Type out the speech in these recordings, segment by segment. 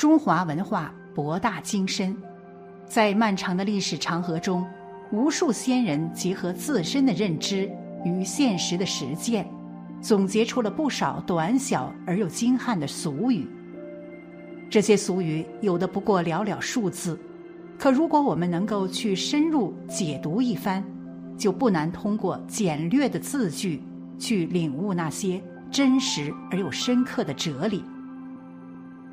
中华文化博大精深，在漫长的历史长河中，无数先人结合自身的认知与现实的实践，总结出了不少短小而又精悍的俗语。这些俗语有的不过寥寥数字，可如果我们能够去深入解读一番，就不难通过简略的字句去领悟那些真实而又深刻的哲理。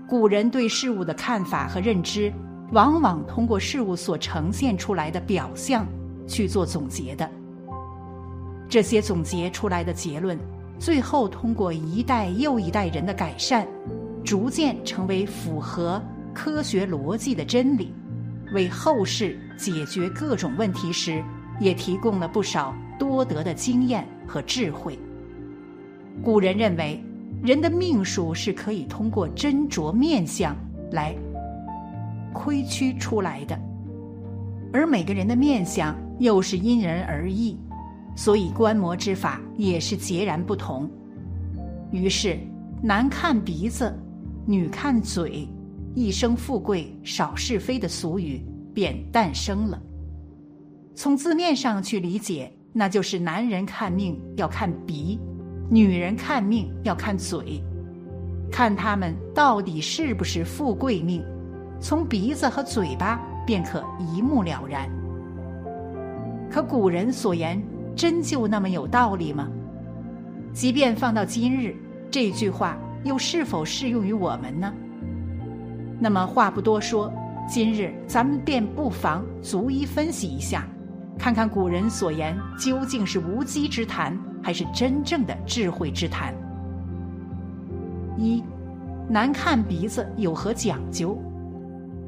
古人对事物的看法和认知，往往通过事物所呈现出来的表象去做总结的。这些总结出来的结论，最后通过一代又一代人的改善，逐渐成为符合科学逻辑的真理，为后世解决各种问题时，也提供了不少多得的经验和智慧。古人认为。人的命数是可以通过斟酌面相来窥区出来的，而每个人的面相又是因人而异，所以观摩之法也是截然不同。于是，男看鼻子，女看嘴，一生富贵少是非的俗语便诞生了。从字面上去理解，那就是男人看命要看鼻。女人看命要看嘴，看他们到底是不是富贵命，从鼻子和嘴巴便可一目了然。可古人所言真就那么有道理吗？即便放到今日，这句话又是否适用于我们呢？那么话不多说，今日咱们便不妨逐一分析一下，看看古人所言究竟是无稽之谈。还是真正的智慧之谈。一，难看鼻子有何讲究？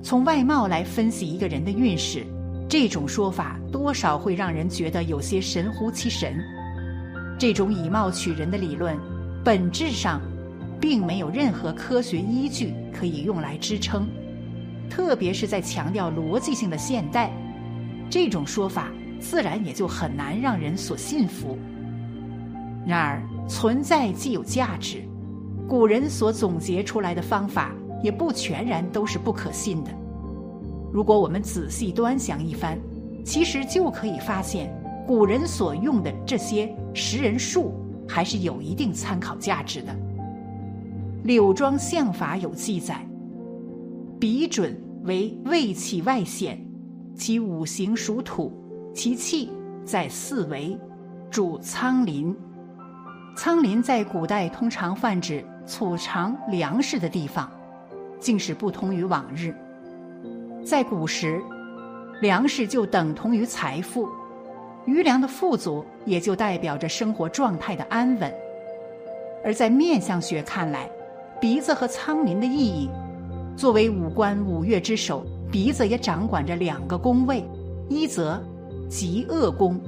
从外貌来分析一个人的运势，这种说法多少会让人觉得有些神乎其神。这种以貌取人的理论，本质上并没有任何科学依据可以用来支撑，特别是在强调逻辑性的现代，这种说法自然也就很难让人所信服。然而，存在既有价值，古人所总结出来的方法也不全然都是不可信的。如果我们仔细端详一番，其实就可以发现，古人所用的这些识人术还是有一定参考价值的。《柳庄相法》有记载：鼻准为胃气外显，其五行属土，其气在四维，主苍林。仓廪在古代通常泛指储藏粮食的地方，竟是不同于往日。在古时，粮食就等同于财富，余粮的富足也就代表着生活状态的安稳。而在面相学看来，鼻子和仓廪的意义，作为五官五岳之首，鼻子也掌管着两个宫位：一则吉恶宫，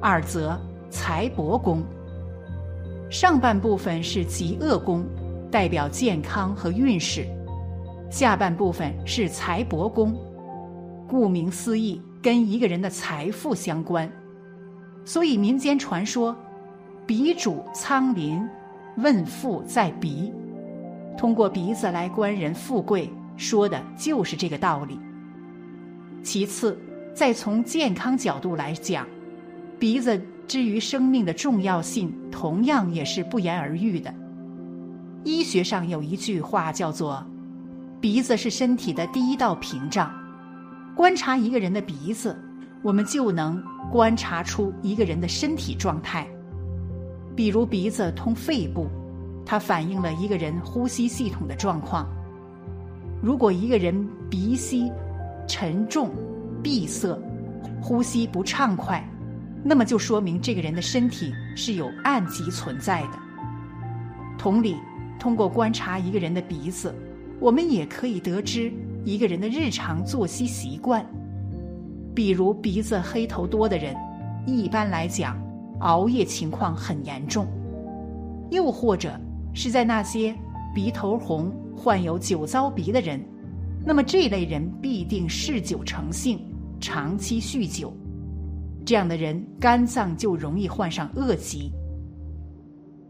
二则财帛宫。上半部分是极恶宫，代表健康和运势；下半部分是财帛宫，顾名思义，跟一个人的财富相关。所以民间传说，鼻主苍廪，问富在鼻，通过鼻子来观人富贵，说的就是这个道理。其次，再从健康角度来讲，鼻子。至于生命的重要性，同样也是不言而喻的。医学上有一句话叫做：“鼻子是身体的第一道屏障。”观察一个人的鼻子，我们就能观察出一个人的身体状态。比如鼻子通肺部，它反映了一个人呼吸系统的状况。如果一个人鼻息沉重、闭塞，呼吸不畅快。那么就说明这个人的身体是有暗疾存在的。同理，通过观察一个人的鼻子，我们也可以得知一个人的日常作息习惯。比如鼻子黑头多的人，一般来讲，熬夜情况很严重；又或者是在那些鼻头红、患有酒糟鼻的人，那么这类人必定嗜酒成性，长期酗酒。这样的人肝脏就容易患上恶疾。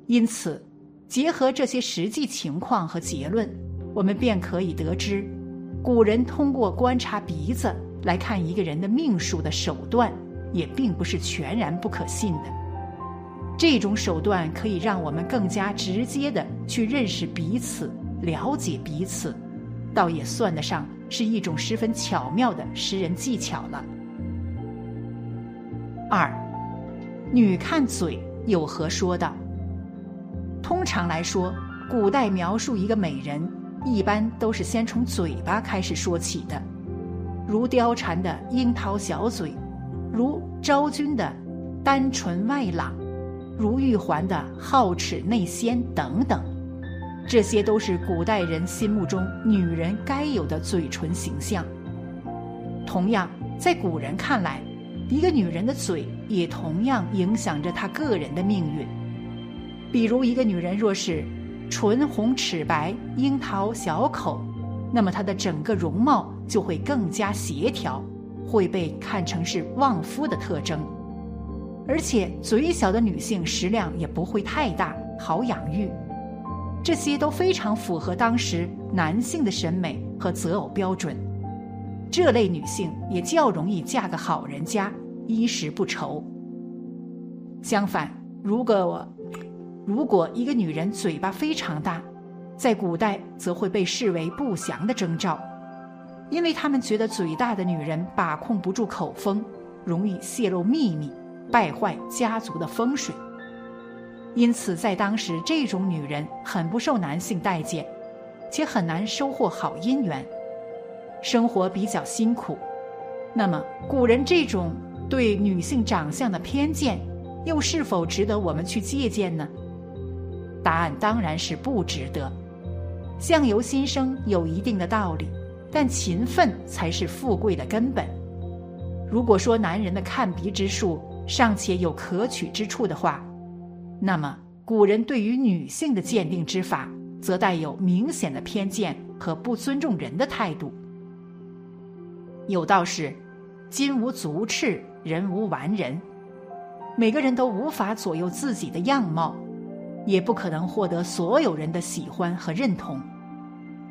因此，结合这些实际情况和结论，我们便可以得知，古人通过观察鼻子来看一个人的命数的手段，也并不是全然不可信的。这种手段可以让我们更加直接的去认识彼此、了解彼此，倒也算得上是一种十分巧妙的识人技巧了。二，女看嘴有何说道？通常来说，古代描述一个美人，一般都是先从嘴巴开始说起的，如貂蝉的樱桃小嘴，如昭君的丹唇外朗，如玉环的皓齿内鲜等等，这些都是古代人心目中女人该有的嘴唇形象。同样，在古人看来。一个女人的嘴也同样影响着她个人的命运。比如，一个女人若是唇红齿白、樱桃小口，那么她的整个容貌就会更加协调，会被看成是旺夫的特征。而且，嘴小的女性食量也不会太大，好养育。这些都非常符合当时男性的审美和择偶标准。这类女性也较容易嫁个好人家，衣食不愁。相反，如果我如果一个女人嘴巴非常大，在古代则会被视为不祥的征兆，因为他们觉得嘴大的女人把控不住口风，容易泄露秘密，败坏家族的风水。因此，在当时，这种女人很不受男性待见，且很难收获好姻缘。生活比较辛苦，那么古人这种对女性长相的偏见，又是否值得我们去借鉴呢？答案当然是不值得。相由心生有一定的道理，但勤奋才是富贵的根本。如果说男人的看鼻之术尚且有可取之处的话，那么古人对于女性的鉴定之法，则带有明显的偏见和不尊重人的态度。有道是：“金无足赤，人无完人。”每个人都无法左右自己的样貌，也不可能获得所有人的喜欢和认同。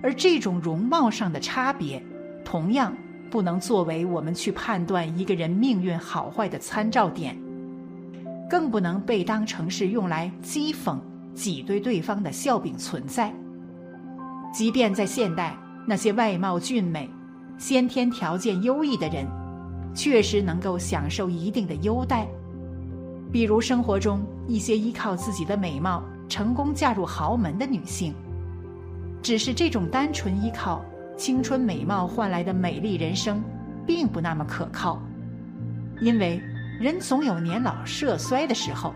而这种容貌上的差别，同样不能作为我们去判断一个人命运好坏的参照点，更不能被当成是用来讥讽、挤兑对方的笑柄存在。即便在现代，那些外貌俊美。先天条件优异的人，确实能够享受一定的优待，比如生活中一些依靠自己的美貌成功嫁入豪门的女性。只是这种单纯依靠青春美貌换来的美丽人生，并不那么可靠，因为人总有年老色衰的时候。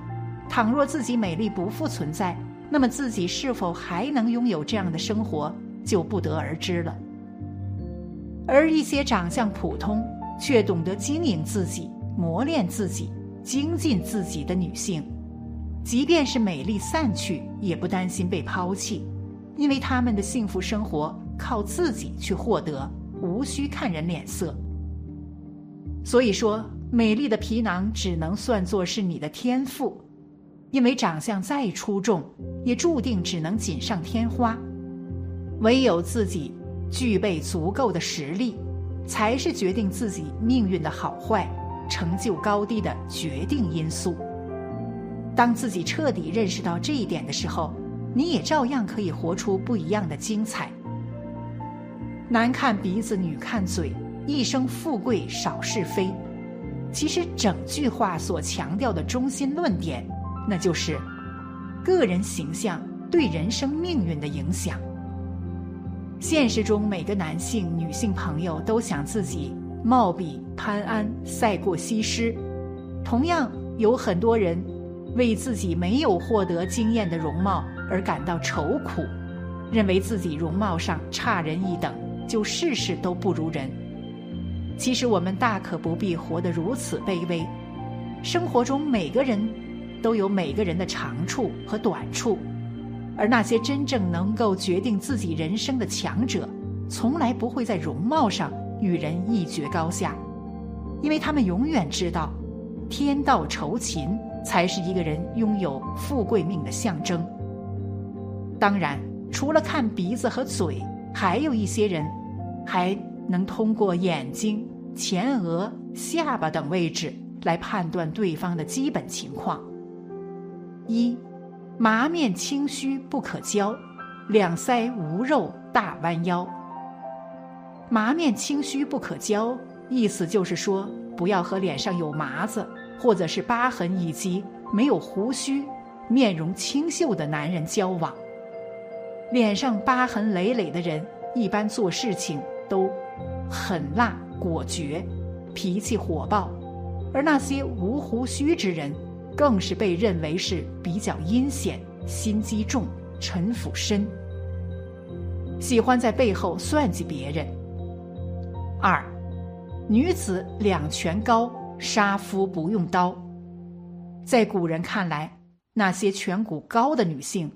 倘若自己美丽不复存在，那么自己是否还能拥有这样的生活，就不得而知了。而一些长相普通却懂得经营自己、磨练自己、精进自己的女性，即便是美丽散去，也不担心被抛弃，因为她们的幸福生活靠自己去获得，无需看人脸色。所以说，美丽的皮囊只能算作是你的天赋，因为长相再出众，也注定只能锦上添花，唯有自己。具备足够的实力，才是决定自己命运的好坏、成就高低的决定因素。当自己彻底认识到这一点的时候，你也照样可以活出不一样的精彩。男看鼻子，女看嘴，一生富贵少是非。其实整句话所强调的中心论点，那就是个人形象对人生命运的影响。现实中，每个男性、女性朋友都想自己貌比潘安，赛过西施，同样，有很多人为自己没有获得惊艳的容貌而感到愁苦，认为自己容貌上差人一等，就事事都不如人。其实我们大可不必活得如此卑微。生活中每个人都有每个人的长处和短处，而那些真正能够决定自己人生的强者，从来不会在容貌上与人一决高下，因为他们永远知道。天道酬勤才是一个人拥有富贵命的象征。当然，除了看鼻子和嘴，还有一些人还能通过眼睛、前额、下巴等位置来判断对方的基本情况。一，麻面清虚不可交，两腮无肉大弯腰。麻面清虚不可交，意思就是说。不要和脸上有麻子或者是疤痕以及没有胡须、面容清秀的男人交往。脸上疤痕累累的人，一般做事情都狠辣果决，脾气火爆；而那些无胡须之人，更是被认为是比较阴险、心机重、城府深，喜欢在背后算计别人。二。女子两拳高，杀夫不用刀。在古人看来，那些颧骨高的女性，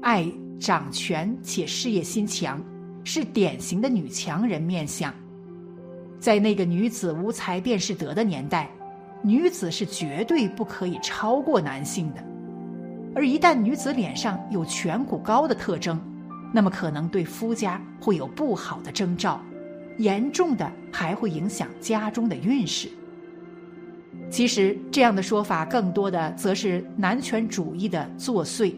爱掌权且事业心强，是典型的女强人面相。在那个女子无才便是德的年代，女子是绝对不可以超过男性的。而一旦女子脸上有颧骨高的特征，那么可能对夫家会有不好的征兆。严重的还会影响家中的运势。其实这样的说法更多的则是男权主义的作祟。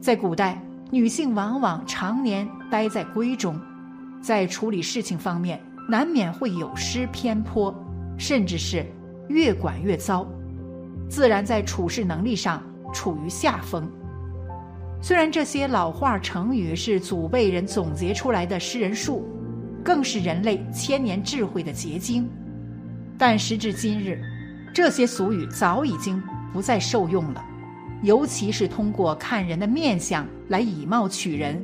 在古代，女性往往常年待在闺中，在处理事情方面难免会有失偏颇，甚至是越管越糟，自然在处事能力上处于下风。虽然这些老话成语是祖辈人总结出来的诗人术。更是人类千年智慧的结晶，但时至今日，这些俗语早已经不再受用了，尤其是通过看人的面相来以貌取人，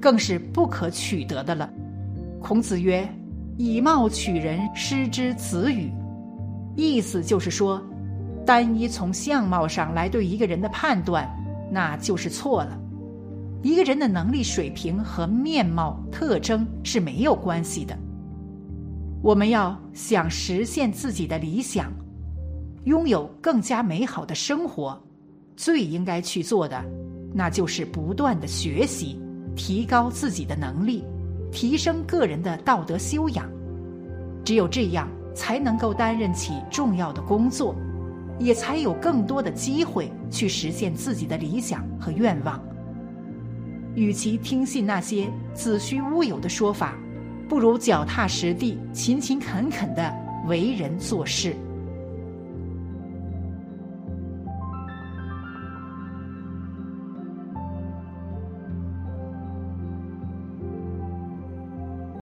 更是不可取得的了。孔子曰：“以貌取人，失之子语。”意思就是说，单一从相貌上来对一个人的判断，那就是错了。一个人的能力水平和面貌特征是没有关系的。我们要想实现自己的理想，拥有更加美好的生活，最应该去做的，那就是不断的学习，提高自己的能力，提升个人的道德修养。只有这样，才能够担任起重要的工作，也才有更多的机会去实现自己的理想和愿望。与其听信那些子虚乌有的说法，不如脚踏实地、勤勤恳恳的为人做事。